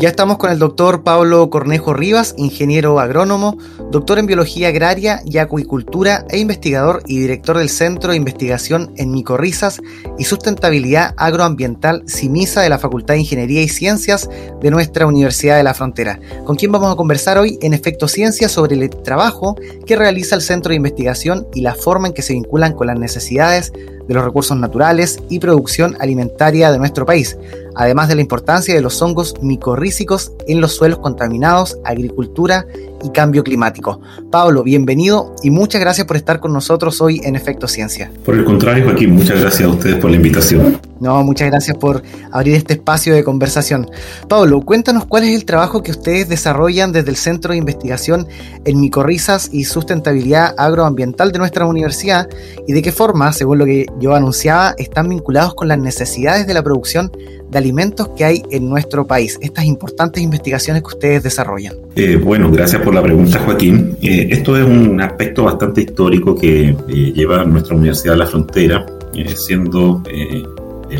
Ya estamos con el doctor Pablo Cornejo Rivas, ingeniero agrónomo, doctor en biología agraria y acuicultura e investigador y director del Centro de Investigación en Micorrizas y Sustentabilidad Agroambiental CIMISA de la Facultad de Ingeniería y Ciencias de nuestra Universidad de la Frontera, con quien vamos a conversar hoy en Efecto Ciencia sobre el trabajo que realiza el Centro de Investigación y la forma en que se vinculan con las necesidades de los recursos naturales y producción alimentaria de nuestro país, además de la importancia de los hongos micorrícicos en los suelos contaminados, agricultura y cambio climático. Pablo, bienvenido y muchas gracias por estar con nosotros hoy en Efecto Ciencia. Por el contrario, Joaquín, muchas gracias a ustedes por la invitación. No, muchas gracias por abrir este espacio de conversación. Pablo, cuéntanos cuál es el trabajo que ustedes desarrollan desde el Centro de Investigación en Micorrizas y Sustentabilidad Agroambiental de nuestra universidad y de qué forma, según lo que yo anunciaba, están vinculados con las necesidades de la producción de alimentos que hay en nuestro país, estas importantes investigaciones que ustedes desarrollan. Eh, bueno, gracias por la pregunta, Joaquín. Eh, esto es un aspecto bastante histórico que eh, lleva nuestra Universidad a la Frontera, siendo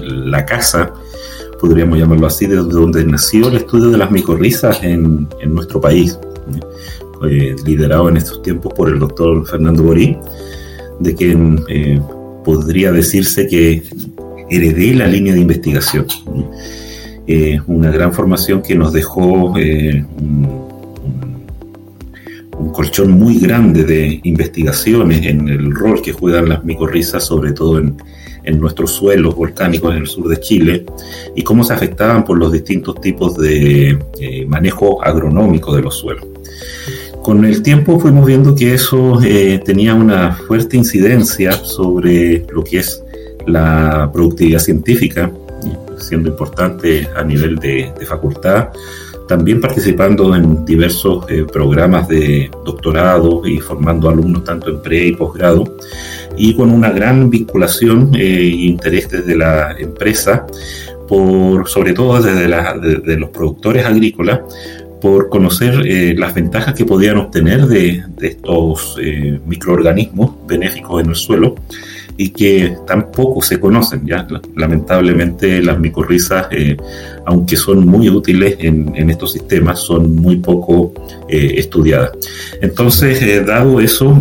la casa, podríamos llamarlo así, desde donde nació el estudio de las micorrizas en, en nuestro país, liderado en estos tiempos por el doctor Fernando Borí, de quien podría decirse que heredé la línea de investigación. Eh, una gran formación que nos dejó eh, un, colchón muy grande de investigaciones en el rol que juegan las micorrizas, sobre todo en, nuestros suelos volcánicos en el sur de Chile, y cómo se afectaban por los distintos tipos de eh, manejo agronómico de los suelos. Con el tiempo fuimos viendo que eso tenía una fuerte incidencia sobre lo que es la productividad científica, siendo importante a nivel de, facultad, también participando en diversos eh, programas de doctorado y formando alumnos tanto en pre y posgrado, y con una gran vinculación e interés desde la empresa, por, sobre todo desde de, los productores agrícolas, por conocer eh, las ventajas que podían obtener de, estos microorganismos benéficos en el suelo y que tampoco se conocen. ¿ya? Lamentablemente las micorrizas, eh, aunque son muy útiles en, estos sistemas, son muy poco eh, estudiadas. Entonces, eh, dado eso,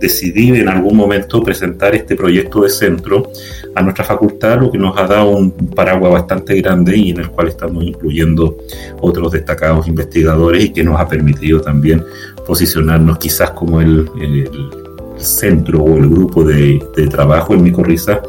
decidí en algún momento presentar este proyecto de centro a nuestra facultad, lo que nos ha dado un paraguas bastante grande y en el cual estamos incluyendo otros destacados investigadores y que nos ha permitido también posicionarnos quizás como el centro o el grupo de, trabajo en Micorriza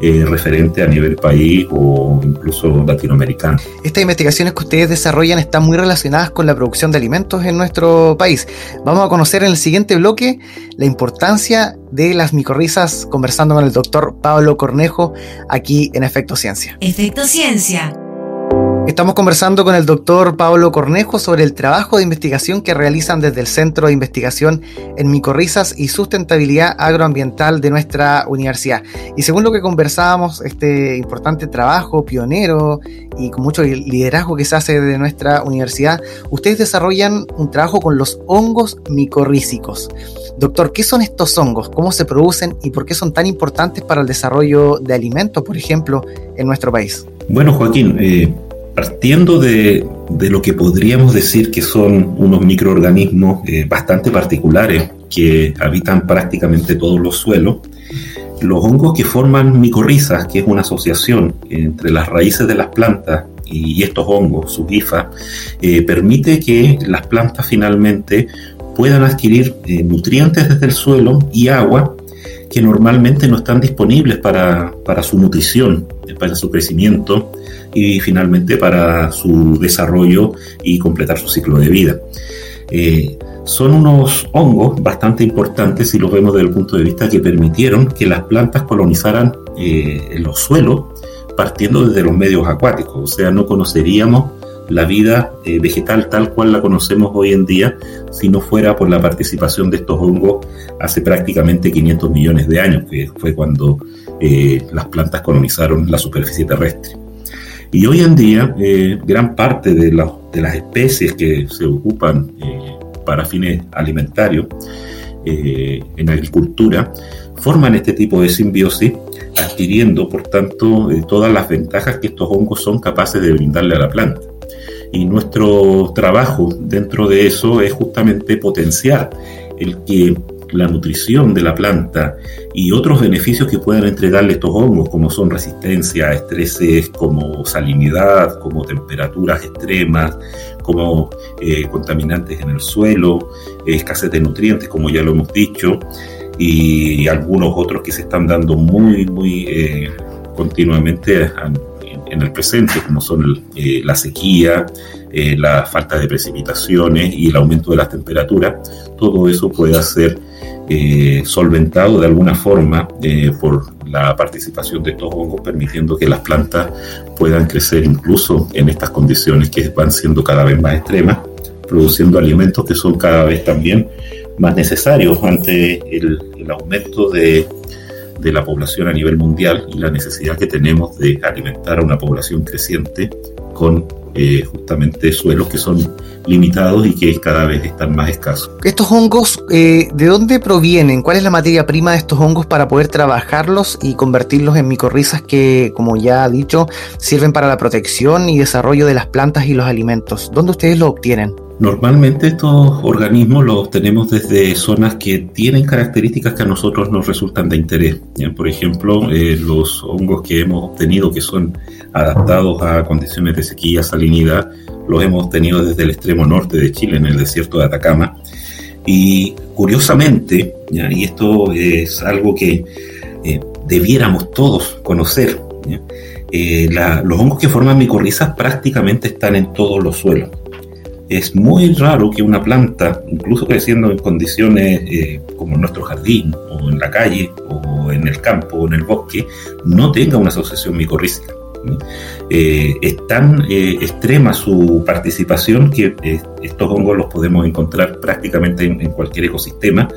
eh, referente a nivel país o incluso latinoamericano. Estas investigaciones que ustedes desarrollan están muy relacionadas con la producción de alimentos en nuestro país. Vamos a conocer en el siguiente bloque la importancia de las micorrizas conversando con el doctor Pablo Cornejo aquí en Efecto Ciencia. Efecto Ciencia Estamos conversando con el doctor Pablo Cornejo sobre el trabajo de investigación que realizan desde el Centro de Investigación en Micorrizas y Sustentabilidad Agroambiental de nuestra universidad. Y según lo que conversábamos, este importante trabajo pionero y con mucho liderazgo que se hace de nuestra universidad, ustedes desarrollan un trabajo con los hongos micorrícicos. Doctor, ¿qué son estos hongos? ¿Cómo se producen y por qué son tan importantes para el desarrollo de alimentos, por ejemplo, en nuestro país? Bueno, Joaquín, eh, partiendo de, lo que podríamos decir que son unos microorganismos eh, bastante particulares que habitan prácticamente todos los suelos, los hongos que forman micorrizas, que es una asociación entre las raíces de las plantas y estos hongos, sus hifas, eh, permite que las plantas finalmente puedan adquirir eh, nutrientes desde el suelo y agua que normalmente no están disponibles para, para su nutrición, para su crecimiento y finalmente para su desarrollo y completar su ciclo de vida. Eh, son unos hongos bastante importantes si los vemos desde el punto de vista que permitieron que las plantas colonizaran eh, los suelos partiendo desde los medios acuáticos, o sea, no conoceríamos la vida eh, vegetal tal cual la conocemos hoy en día si no fuera por la participación de estos hongos hace prácticamente 500 millones de años, que fue cuando eh, las plantas colonizaron la superficie terrestre. Y hoy en día, eh, gran parte de, de, las especies que se ocupan para fines alimentarios en agricultura forman este tipo de simbiosis, adquiriendo, por tanto, todas las ventajas que estos hongos son capaces de brindarle a la planta. Y nuestro trabajo dentro de eso es justamente potenciar el que la nutrición de la planta y otros beneficios que puedan entregarle estos hongos, como son resistencia a estreses, como salinidad, como temperaturas extremas, como eh, contaminantes en el suelo, escasez de nutrientes, como ya lo hemos dicho, y algunos otros que se están dando muy, muy eh, continuamente en el presente, como son eh, la sequía, eh, la falta de precipitaciones y el aumento de las temperaturas, todo eso puede ser eh, solventado de alguna forma por la participación de estos hongos, permitiendo que las plantas puedan crecer incluso en estas condiciones que van siendo cada vez más extremas, produciendo alimentos que son cada vez también más necesarios ante el aumento de de la población a nivel mundial y la necesidad que tenemos de alimentar a una población creciente con eh, justamente suelos que son limitados y que cada vez están más escasos. Estos hongos, eh, ¿de dónde provienen? ¿Cuál es la materia prima de estos hongos para poder trabajarlos y convertirlos en micorrizas que, como ya ha dicho, sirven para la protección y desarrollo de las plantas y los alimentos? ¿Dónde ustedes lo obtienen? Normalmente estos organismos los obtenemos desde zonas que tienen características que a nosotros nos resultan de interés. Por ejemplo, eh, los hongos que hemos obtenido que son adaptados a condiciones de sequía, salinidad, los hemos obtenido desde el extremo norte de Chile, en el desierto de Atacama. Y curiosamente, y esto es algo que eh, debiéramos todos conocer, eh, los hongos que forman micorrizas prácticamente están en todos los suelos es muy raro que una planta, incluso creciendo en condiciones eh, como en nuestro jardín, o en la calle, o en el campo, o en el bosque, no tenga una asociación micorrística. Eh, es tan eh, extrema su participación que estos hongos los podemos encontrar prácticamente en, en, cualquier ecosistema,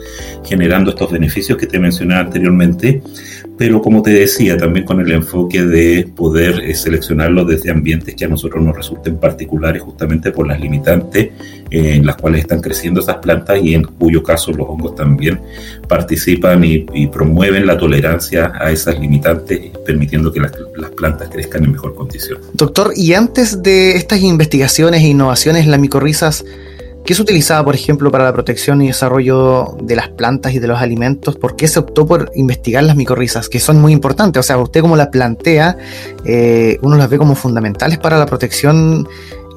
generando estos beneficios que te mencionaba anteriormente, pero como te decía, también con el enfoque de poder eh, seleccionarlos desde ambientes que a nosotros nos resulten particulares justamente por las limitantes eh, en las cuales están creciendo esas plantas y en cuyo caso los hongos también participan y, promueven la tolerancia a esas limitantes, permitiendo que las, las plantas crezcan en mejor condición. Doctor, y antes de estas investigaciones e innovaciones, las micorrizas ¿Qué se utilizaba, por ejemplo, para la protección y desarrollo de las plantas y de los alimentos? ¿Por qué se optó por investigar las micorrizas, que son muy importantes? O sea, usted como las plantea, eh, uno las ve como fundamentales para la protección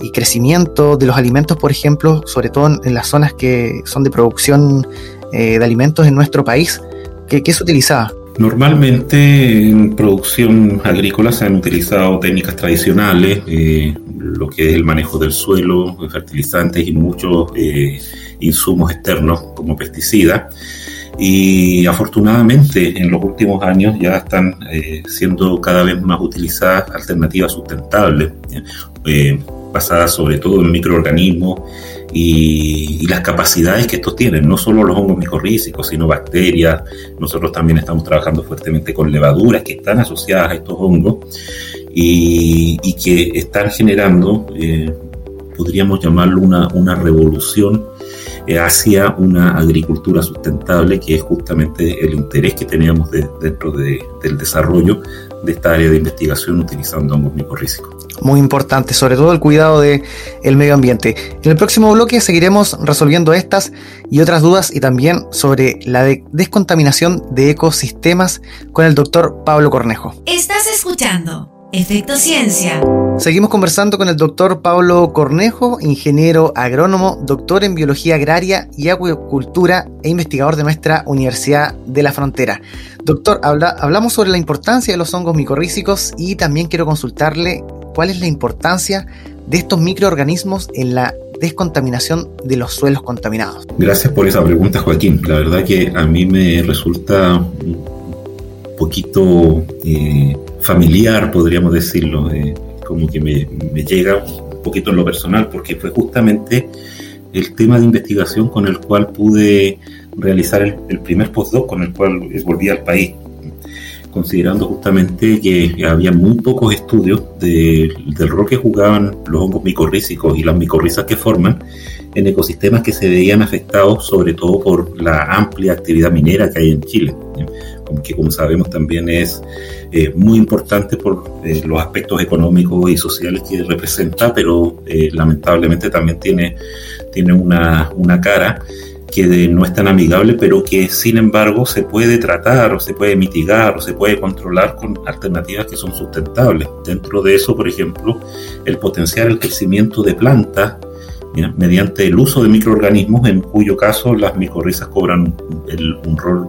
y crecimiento de los alimentos, por ejemplo, sobre todo en, las zonas que son de producción eh, de alimentos en nuestro país. ¿Qué, se utilizaba? Normalmente en producción agrícola se han utilizado técnicas tradicionales, eh, lo que es el manejo del suelo, fertilizantes y muchos eh, insumos externos como pesticidas. Y afortunadamente en los últimos años ya están eh, siendo cada vez más utilizadas alternativas sustentables, basadas sobre todo en microorganismos y, las capacidades que estos tienen, no solo los hongos micorrízicos, sino bacterias. Nosotros también estamos trabajando fuertemente con levaduras que están asociadas a estos hongos y, que están generando, eh, podríamos llamarlo una, una revolución eh, hacia una agricultura sustentable, que es justamente el interés que teníamos dentro del desarrollo de esta área de investigación utilizando hongos micorrízicos muy importante, sobre todo el cuidado del el medio ambiente. En el próximo bloque seguiremos resolviendo estas y otras dudas y también sobre la descontaminación de ecosistemas con el doctor Pablo Cornejo. Estás escuchando Efecto Ciencia. Seguimos conversando con el doctor Pablo Cornejo, ingeniero agrónomo, doctor en biología agraria y acuicultura e investigador de nuestra Universidad de la Frontera. Doctor, hablamos sobre la importancia de los hongos micorrízicos y también quiero consultarle cuál es la importancia de estos microorganismos en la descontaminación de los suelos contaminados. Gracias por esa pregunta, Joaquín. La verdad que a mí me resulta un poquito eh, familiar, podríamos decirlo, eh, como que me, llega poquito en lo personal, porque fue justamente el tema de investigación con el cual pude realizar el, primer postdoc con el cual volví al país, considerando justamente que había muy pocos estudios del rol que jugaban los hongos micorrízicos y las micorrizas que forman en ecosistemas que se veían afectados sobre todo por la amplia actividad minera que hay en Chile, que como sabemos también es eh, muy importante por eh, los aspectos económicos y sociales que representa, pero eh, lamentablemente también tiene, tiene una, una cara que no es tan amigable, pero que sin embargo se puede tratar o se puede mitigar o se puede controlar con alternativas que son sustentables. Dentro de eso, por ejemplo, el potenciar el crecimiento de plantas mediante el uso de microorganismos, en cuyo caso las micorrizas cobran un rol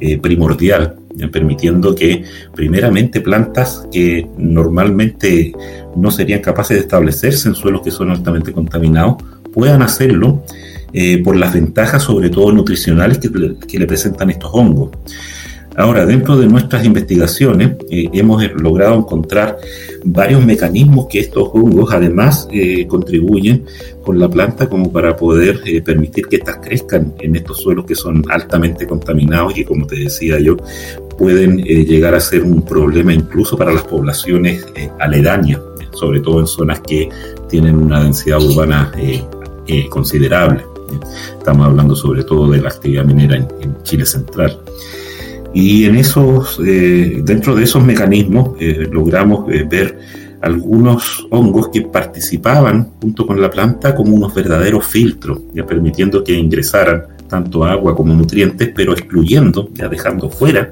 eh, primordial, permitiendo que primeramente plantas que normalmente no serían capaces de establecerse en suelos que son altamente contaminados, puedan hacerlo eh, por las ventajas, sobre todo nutricionales, que, le presentan estos hongos. Ahora, dentro de nuestras investigaciones eh, hemos logrado encontrar varios mecanismos que estos hongos además eh, contribuyen con la planta como para poder permitir que éstas crezcan en estos suelos que son altamente contaminados y como te decía yo, pueden llegar a ser un problema incluso para las poblaciones aledañas, sobre todo en zonas que tienen una densidad urbana considerable. Estamos hablando sobre todo de la actividad minera en, Chile Central. Y en esos, eh, dentro de esos mecanismos eh, logramos eh, ver algunos hongos que participaban junto con la planta como unos verdaderos filtros, ya permitiendo que ingresaran tanto agua como nutrientes, pero excluyendo, ya dejando fuera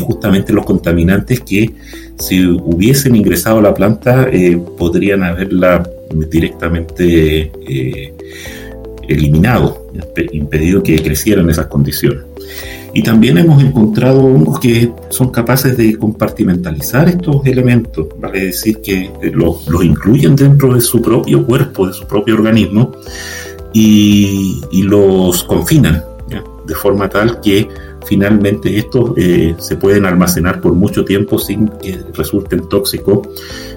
justamente los contaminantes que si hubiesen ingresado a la planta podrían haberla directamente eliminado, impedido que crecieran esas condiciones. Y también hemos encontrado hongos que son capaces de compartimentalizar estos elementos, vale decir que los, incluyen dentro de su propio cuerpo, de su propio organismo, y, los confinan, de forma tal que finalmente estos eh, se pueden almacenar por mucho tiempo sin que resulten tóxicos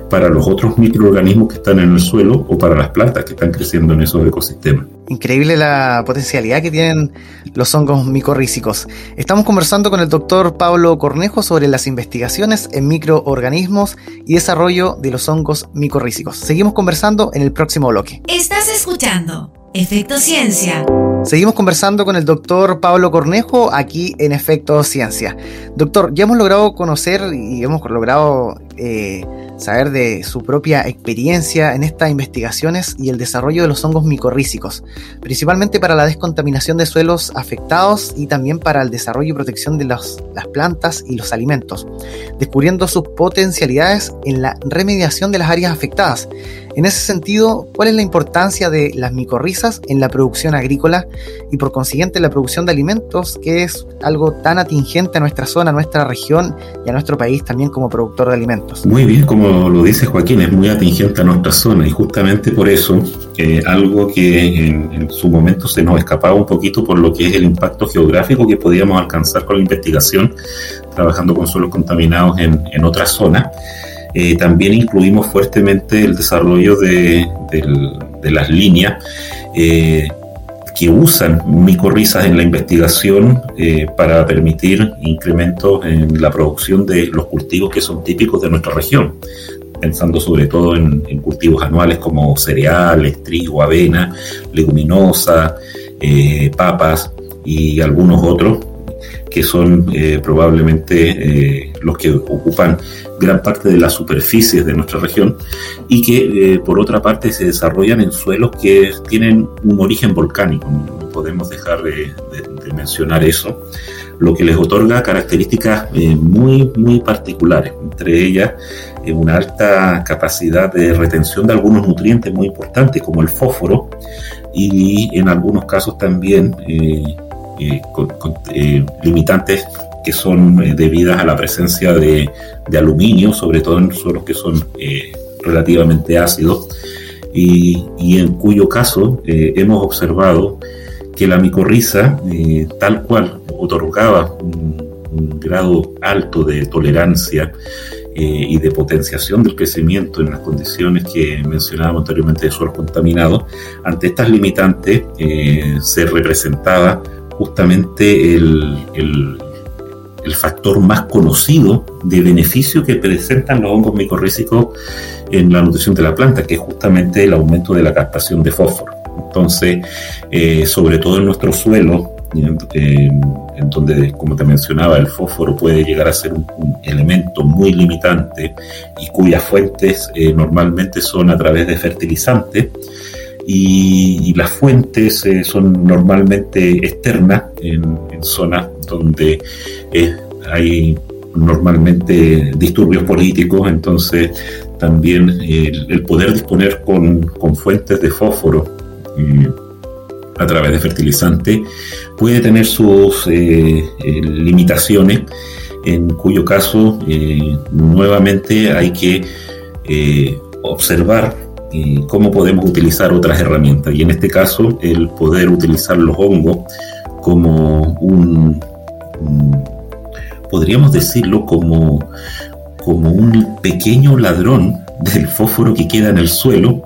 para los otros microorganismos que están en el suelo o para las plantas que están creciendo en esos ecosistemas. Increíble la potencialidad que tienen los hongos micorrízicos. Estamos conversando con el doctor Pablo Cornejo sobre las investigaciones en microorganismos y desarrollo de los hongos micorrízicos. Seguimos conversando en el próximo bloque. Estás escuchando Efecto Ciencia. Seguimos conversando con el doctor Pablo Cornejo aquí en Efecto Ciencia. Doctor, ya hemos logrado conocer y hemos logrado eh, saber de su propia experiencia en estas investigaciones y el desarrollo de los hongos micorrízicos, principalmente para la descontaminación de suelos afectados y también para el desarrollo y protección de las plantas y los alimentos, descubriendo sus potencialidades en la remediación de las áreas afectadas. En ese sentido, ¿cuál es la importancia de las micorrizas en la producción agrícola y por consiguiente la producción de alimentos, que es algo tan atingente a nuestra zona, a nuestra región y a nuestro país también como productor de alimentos? Muy bien, como lo dice Joaquín, es muy atingente a nuestra zona y justamente por eso eh, algo que en, su momento se nos escapaba un poquito por lo que es el impacto geográfico que podíamos alcanzar con la investigación trabajando con suelos contaminados en, en otras zonas. Eh, también incluimos fuertemente el desarrollo de, las líneas eh, que usan micorrizas en la investigación eh, para permitir incrementos en la producción de los cultivos que son típicos de nuestra región, pensando sobre todo en, cultivos anuales como cereales, trigo, avena, leguminosa, eh, papas y algunos otros que son probablemente los que ocupan gran parte de las superficies de nuestra región y que eh, por otra parte se desarrollan en suelos que tienen un origen volcánico, no podemos dejar de, mencionar eso, lo que les otorga características eh, muy, muy particulares, entre ellas eh, una alta capacidad de retención de algunos nutrientes muy importantes como el fósforo y en algunos casos también limitantes que son eh, debidas a la presencia de, aluminio, sobre todo en suelos que son eh, relativamente ácidos, y, en cuyo caso eh, hemos observado que la micorriza, tal cual otorgaba un, un grado alto de tolerancia eh, y de potenciación del crecimiento en las condiciones que mencionábamos anteriormente de suelo contaminado, ante estas limitantes eh, se representaba justamente el, el, factor más conocido de beneficio que presentan los hongos micorrízicos en la nutrición de la planta, que es justamente el aumento de la captación de fósforo. Entonces, eh, sobre todo en nuestro suelo, en donde, como te mencionaba, el fósforo puede llegar a ser un, elemento muy limitante y cuyas fuentes eh, normalmente son a través de fertilizantes. Y, las fuentes eh, son normalmente externas en, zonas donde eh, hay normalmente disturbios políticos, entonces también el, poder disponer con, con fuentes de fósforo a través de fertilizante puede tener sus eh, eh, limitaciones, en cuyo caso eh, nuevamente hay que observar cómo podemos utilizar otras herramientas. Y en este caso el poder utilizar los hongos como un, podríamos decirlo como, como un pequeño ladrón del fósforo que queda en el suelo,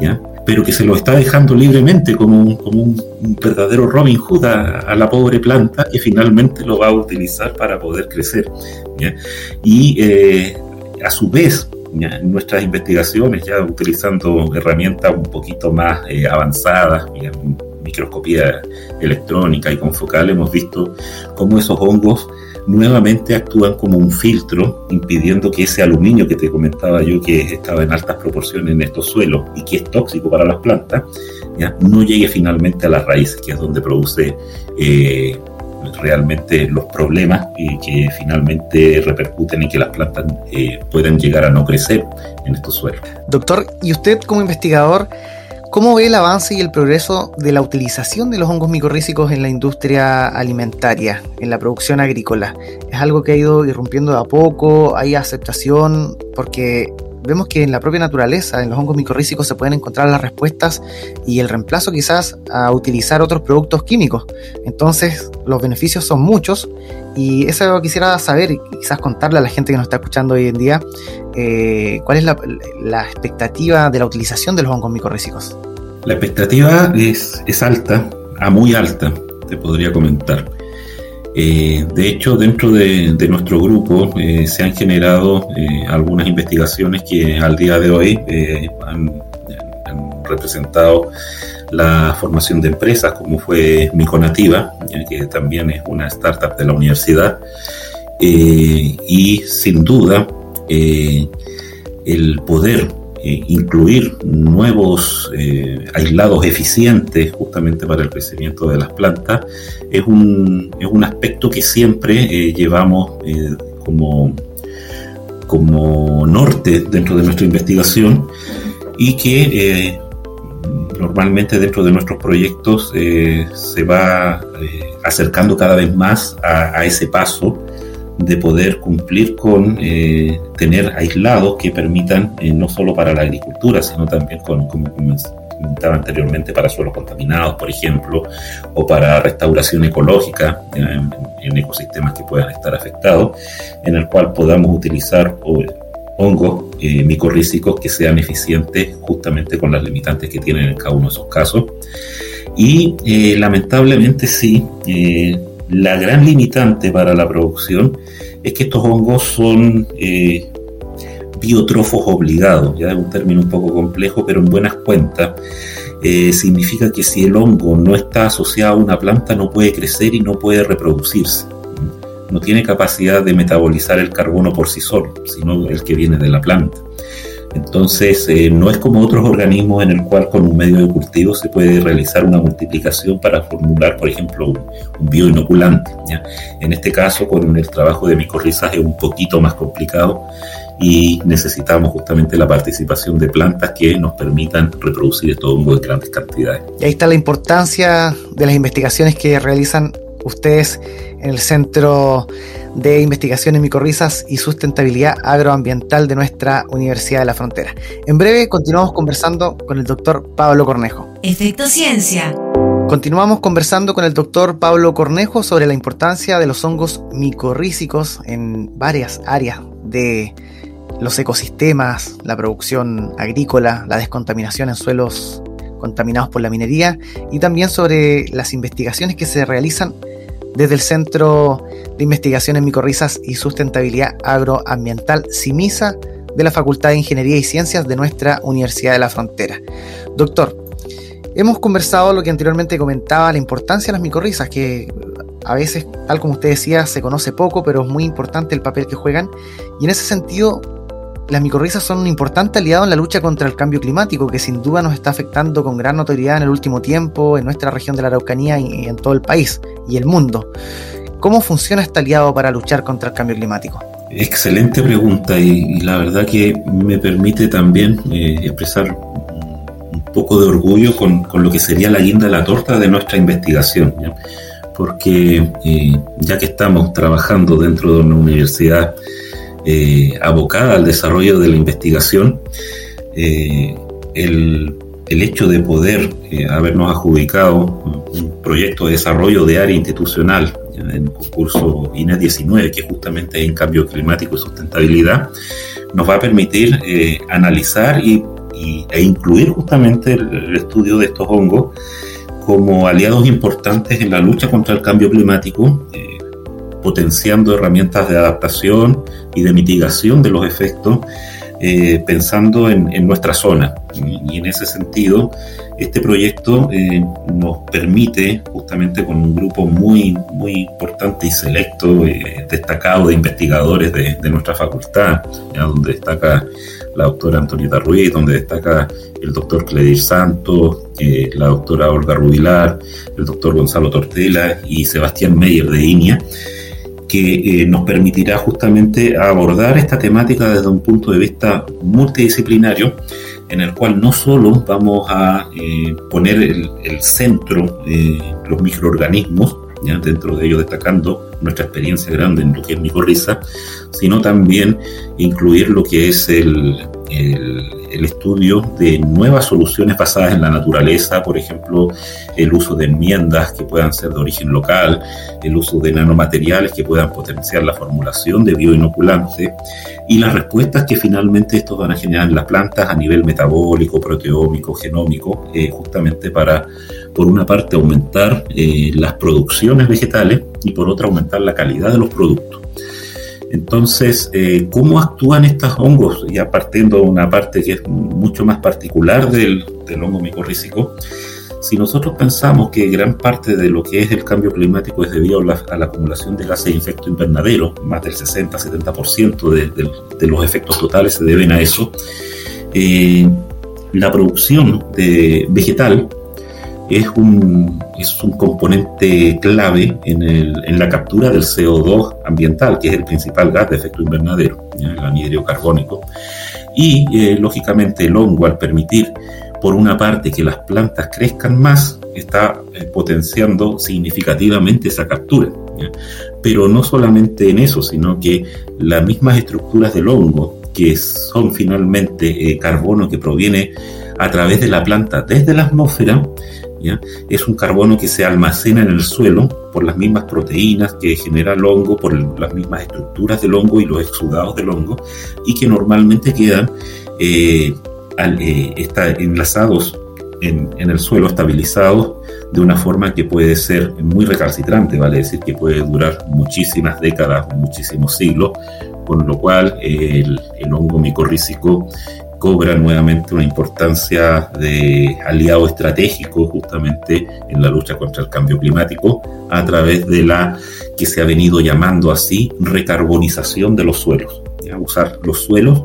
¿ya? pero que se lo está dejando libremente como un, como un, verdadero Robin Hood a, la pobre planta que finalmente lo va a utilizar para poder crecer. Y eh, a su vez, en nuestras investigaciones, ya utilizando herramientas un poquito más eh, avanzadas, microscopía electrónica y con focal, hemos visto cómo esos hongos nuevamente actúan como un filtro, impidiendo que ese aluminio que te comentaba yo, que estaba en altas proporciones en estos suelos y que es tóxico para las plantas, no llegue finalmente a las raíces, que es donde produce eh, realmente los problemas y que finalmente repercuten y que las plantas eh, pueden llegar a no crecer en estos suelos. Doctor, ¿y usted como investigador ¿Cómo ve el avance y el progreso de la utilización de los hongos micorrízicos en la industria alimentaria, en la producción agrícola? ¿Es algo que ha ido irrumpiendo de a poco? ¿Hay aceptación? Porque vemos que en la propia naturaleza, en los hongos micorrízicos, se pueden encontrar las respuestas y el reemplazo quizás a utilizar otros productos químicos. Entonces, los beneficios son muchos y eso quisiera saber quizás contarle a la gente que nos está escuchando hoy en día, eh, cuál es la, expectativa de la utilización de los hongos micorrízicos. La expectativa es, es alta, a muy alta, te podría comentar. Eh, de hecho, dentro de, nuestro grupo eh, se han generado eh, algunas investigaciones que al día de hoy han, representado la formación de empresas, como fue Miconativa, que también es una startup de la universidad, y sin duda el poder eh, incluir nuevos eh, aislados eficientes justamente para el crecimiento de las plantas es un, es un aspecto que siempre eh, llevamos como, como norte dentro de nuestra investigación y que normalmente dentro de nuestros proyectos se va acercando cada vez más a, a ese paso de poder cumplir con eh, tener aislados que permitan, eh, no solo para la agricultura, sino también, como comentaba anteriormente, para suelos contaminados, por ejemplo, o para restauración ecológica en, ecosistemas que puedan estar afectados, en el cual podamos utilizar hongos eh, micorrízicos que sean eficientes justamente con las limitantes que tienen en cada uno de esos casos. Y eh, lamentablemente sí, la gran limitante para la producción es que estos hongos son eh, biotrofos obligados, ya es un término un poco complejo, pero en buenas cuentas eh, significa que si el hongo no está asociado a una planta no puede crecer y no puede reproducirse. No tiene capacidad de metabolizar el carbono por sí solo, sino el que viene de la planta. Entonces, eh, no es como otros organismos en el cual con un medio de cultivo se puede realizar una multiplicación para formular, por ejemplo, un, bioinoculante. En este caso, con el trabajo de micorrizas es un poquito más complicado y necesitamos justamente la participación de plantas que nos permitan reproducir estos hongos en grandes cantidades. Y ahí está la importancia de las investigaciones que realizan ustedes en el Centro de Investigación en Micorrizas y Sustentabilidad Agroambiental de nuestra Universidad de la Frontera. En breve continuamos conversando con el doctor Pablo Cornejo. Efecto Ciencia. Continuamos conversando con el doctor Pablo Cornejo sobre la importancia de los hongos micorrízicos en varias áreas de los ecosistemas, la producción agrícola, la descontaminación en suelos contaminados por la minería y también sobre las investigaciones que se realizan desde el Centro de Investigación en Micorrizas y Sustentabilidad Agroambiental CIMISA de la Facultad de Ingeniería y Ciencias de nuestra Universidad de la Frontera. Doctor, hemos conversado lo que anteriormente comentaba, la importancia de las micorrizas, que a veces, tal como usted decía, se conoce poco, pero es muy importante el papel que juegan. Y en ese sentido, las micorrizas son un importante aliado en la lucha contra el cambio climático, que sin duda nos está afectando con gran notoriedad en el último tiempo en nuestra región de la Araucanía y en todo el país y el mundo. ¿Cómo funciona este aliado para luchar contra el cambio climático? Excelente pregunta y, la verdad que me permite también eh, expresar un poco de orgullo con, con, lo que sería la guinda de la torta de nuestra investigación. Porque eh, ya que estamos trabajando dentro de una universidad eh, abocada al desarrollo de la investigación, el, el, hecho de poder habernos adjudicado un proyecto de desarrollo de área institucional en el concurso INE 19, que justamente es en cambio climático y sustentabilidad, nos va a permitir eh, analizar y, e incluir justamente el, estudio de estos hongos como aliados importantes en la lucha contra el cambio climático, eh, potenciando herramientas de adaptación y de mitigación de los efectos, eh, pensando en, en, nuestra zona. Y, en ese sentido, este proyecto eh, nos permite, justamente con un grupo muy, muy importante y selecto, eh, destacado de investigadores de, nuestra facultad, donde destaca la doctora Antonieta Ruiz, donde destaca el doctor Cledir Santos, eh, la doctora Olga Rubilar, el doctor Gonzalo Tortela y Sebastián Meyer de INIA, que nos permitirá justamente abordar esta temática desde un punto de vista multidisciplinario en el cual no solo vamos a eh, poner el, centro de los microorganismos, ¿ya? dentro de ellos destacando nuestra experiencia grande en lo que es micorriza, sino también incluir lo que es el, el, estudio de nuevas soluciones basadas en la naturaleza, por ejemplo, el uso de enmiendas que puedan ser de origen local, el uso de nanomateriales que puedan potenciar la formulación de bioinoculantes y las respuestas que finalmente estos van a generar en las plantas a nivel metabólico, proteómico, genómico, eh, justamente para, por una parte, aumentar eh, las producciones vegetales y por otra, aumentar la calidad de los productos. Entonces, eh, ¿cómo actúan estos hongos? Ya partiendo de una parte que es mucho más particular del, hongo micorrícico, si nosotros pensamos que gran parte de lo que es el cambio climático es debido a la, acumulación de gases de efecto invernadero, más del 60-70% de, de, los efectos totales se deben a eso, eh, la producción de vegetal es un, es un componente clave en, el, en, la captura del CO2 ambiental, que es el principal gas de efecto invernadero, el anhídrido carbónico. Y, eh, lógicamente, el hongo, al permitir, por una parte, que las plantas crezcan más, está eh, potenciando significativamente esa captura. Pero no solamente en eso, sino que las mismas estructuras del hongo, que son finalmente eh, carbono que proviene a través de la planta desde la atmósfera, es un carbono que se almacena en el suelo por las mismas proteínas que genera el hongo, por las mismas estructuras del hongo y los exudados del hongo, y que normalmente quedan eh, eh, enlazados en, el suelo, estabilizados de una forma que puede ser muy recalcitrante, vale decir que puede durar muchísimas décadas, muchísimos siglos, con lo cual el, el hongo micorrícico cobra nuevamente una importancia de aliado estratégico justamente en la lucha contra el cambio climático a través de la que se ha venido llamando así recarbonización de los suelos. Usar los suelos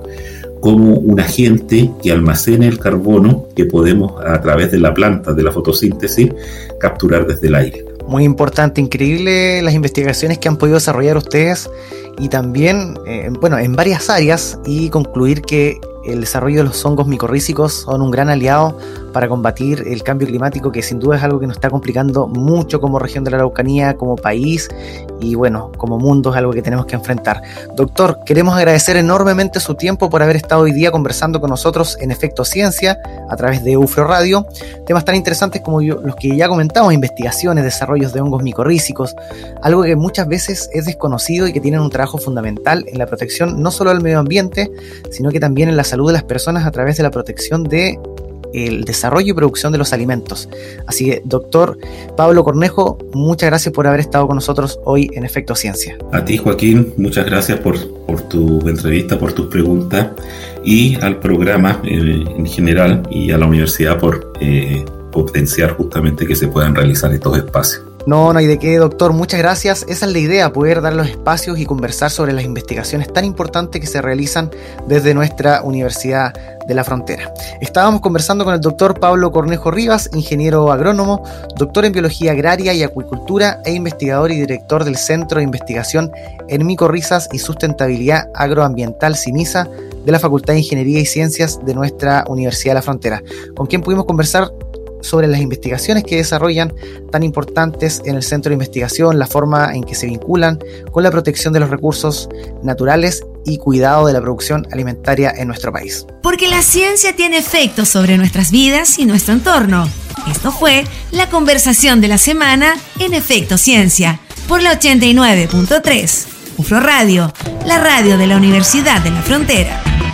como un agente que almacene el carbono que podemos a través de la planta de la fotosíntesis capturar desde el aire. Muy importante, increíble las investigaciones que han podido desarrollar ustedes y también, eh, bueno, en varias áreas y concluir que el desarrollo de los hongos micorrícicos son un gran aliado para combatir el cambio climático, que sin duda es algo que nos está complicando mucho como región de la Araucanía, como país y bueno, como mundo es algo que tenemos que enfrentar. Doctor, queremos agradecer enormemente su tiempo por haber estado hoy día conversando con nosotros en Efecto Ciencia a través de UFRO Radio, temas tan interesantes como los que ya comentamos, investigaciones, desarrollos de hongos micorrízicos, algo que muchas veces es desconocido y que tienen un trabajo fundamental en la protección no solo del medio ambiente, sino que también en la salud de las personas a través de la protección de el desarrollo y producción de los alimentos. Así que, doctor Pablo Cornejo, muchas gracias por haber estado con nosotros hoy en Efecto Ciencia. A ti, Joaquín, muchas gracias por, por tu entrevista, por tus preguntas y al programa eh, en general y a la universidad por eh, potenciar justamente que se puedan realizar estos espacios. No, no hay de qué, doctor. Muchas gracias. Esa es la idea, poder dar los espacios y conversar sobre las investigaciones tan importantes que se realizan desde nuestra Universidad de la Frontera. Estábamos conversando con el doctor Pablo Cornejo Rivas, ingeniero agrónomo, doctor en biología agraria y acuicultura e investigador y director del Centro de Investigación en Micorrizas y Sustentabilidad Agroambiental CIMISA de la Facultad de Ingeniería y Ciencias de nuestra Universidad de la Frontera, con quien pudimos conversar sobre las investigaciones que desarrollan tan importantes en el centro de investigación, la forma en que se vinculan con la protección de los recursos naturales y cuidado de la producción alimentaria en nuestro país. Porque la ciencia tiene efectos sobre nuestras vidas y nuestro entorno. Esto fue la conversación de la semana en Efecto Ciencia por la 89.3. UFRO Radio, la radio de la Universidad de la Frontera.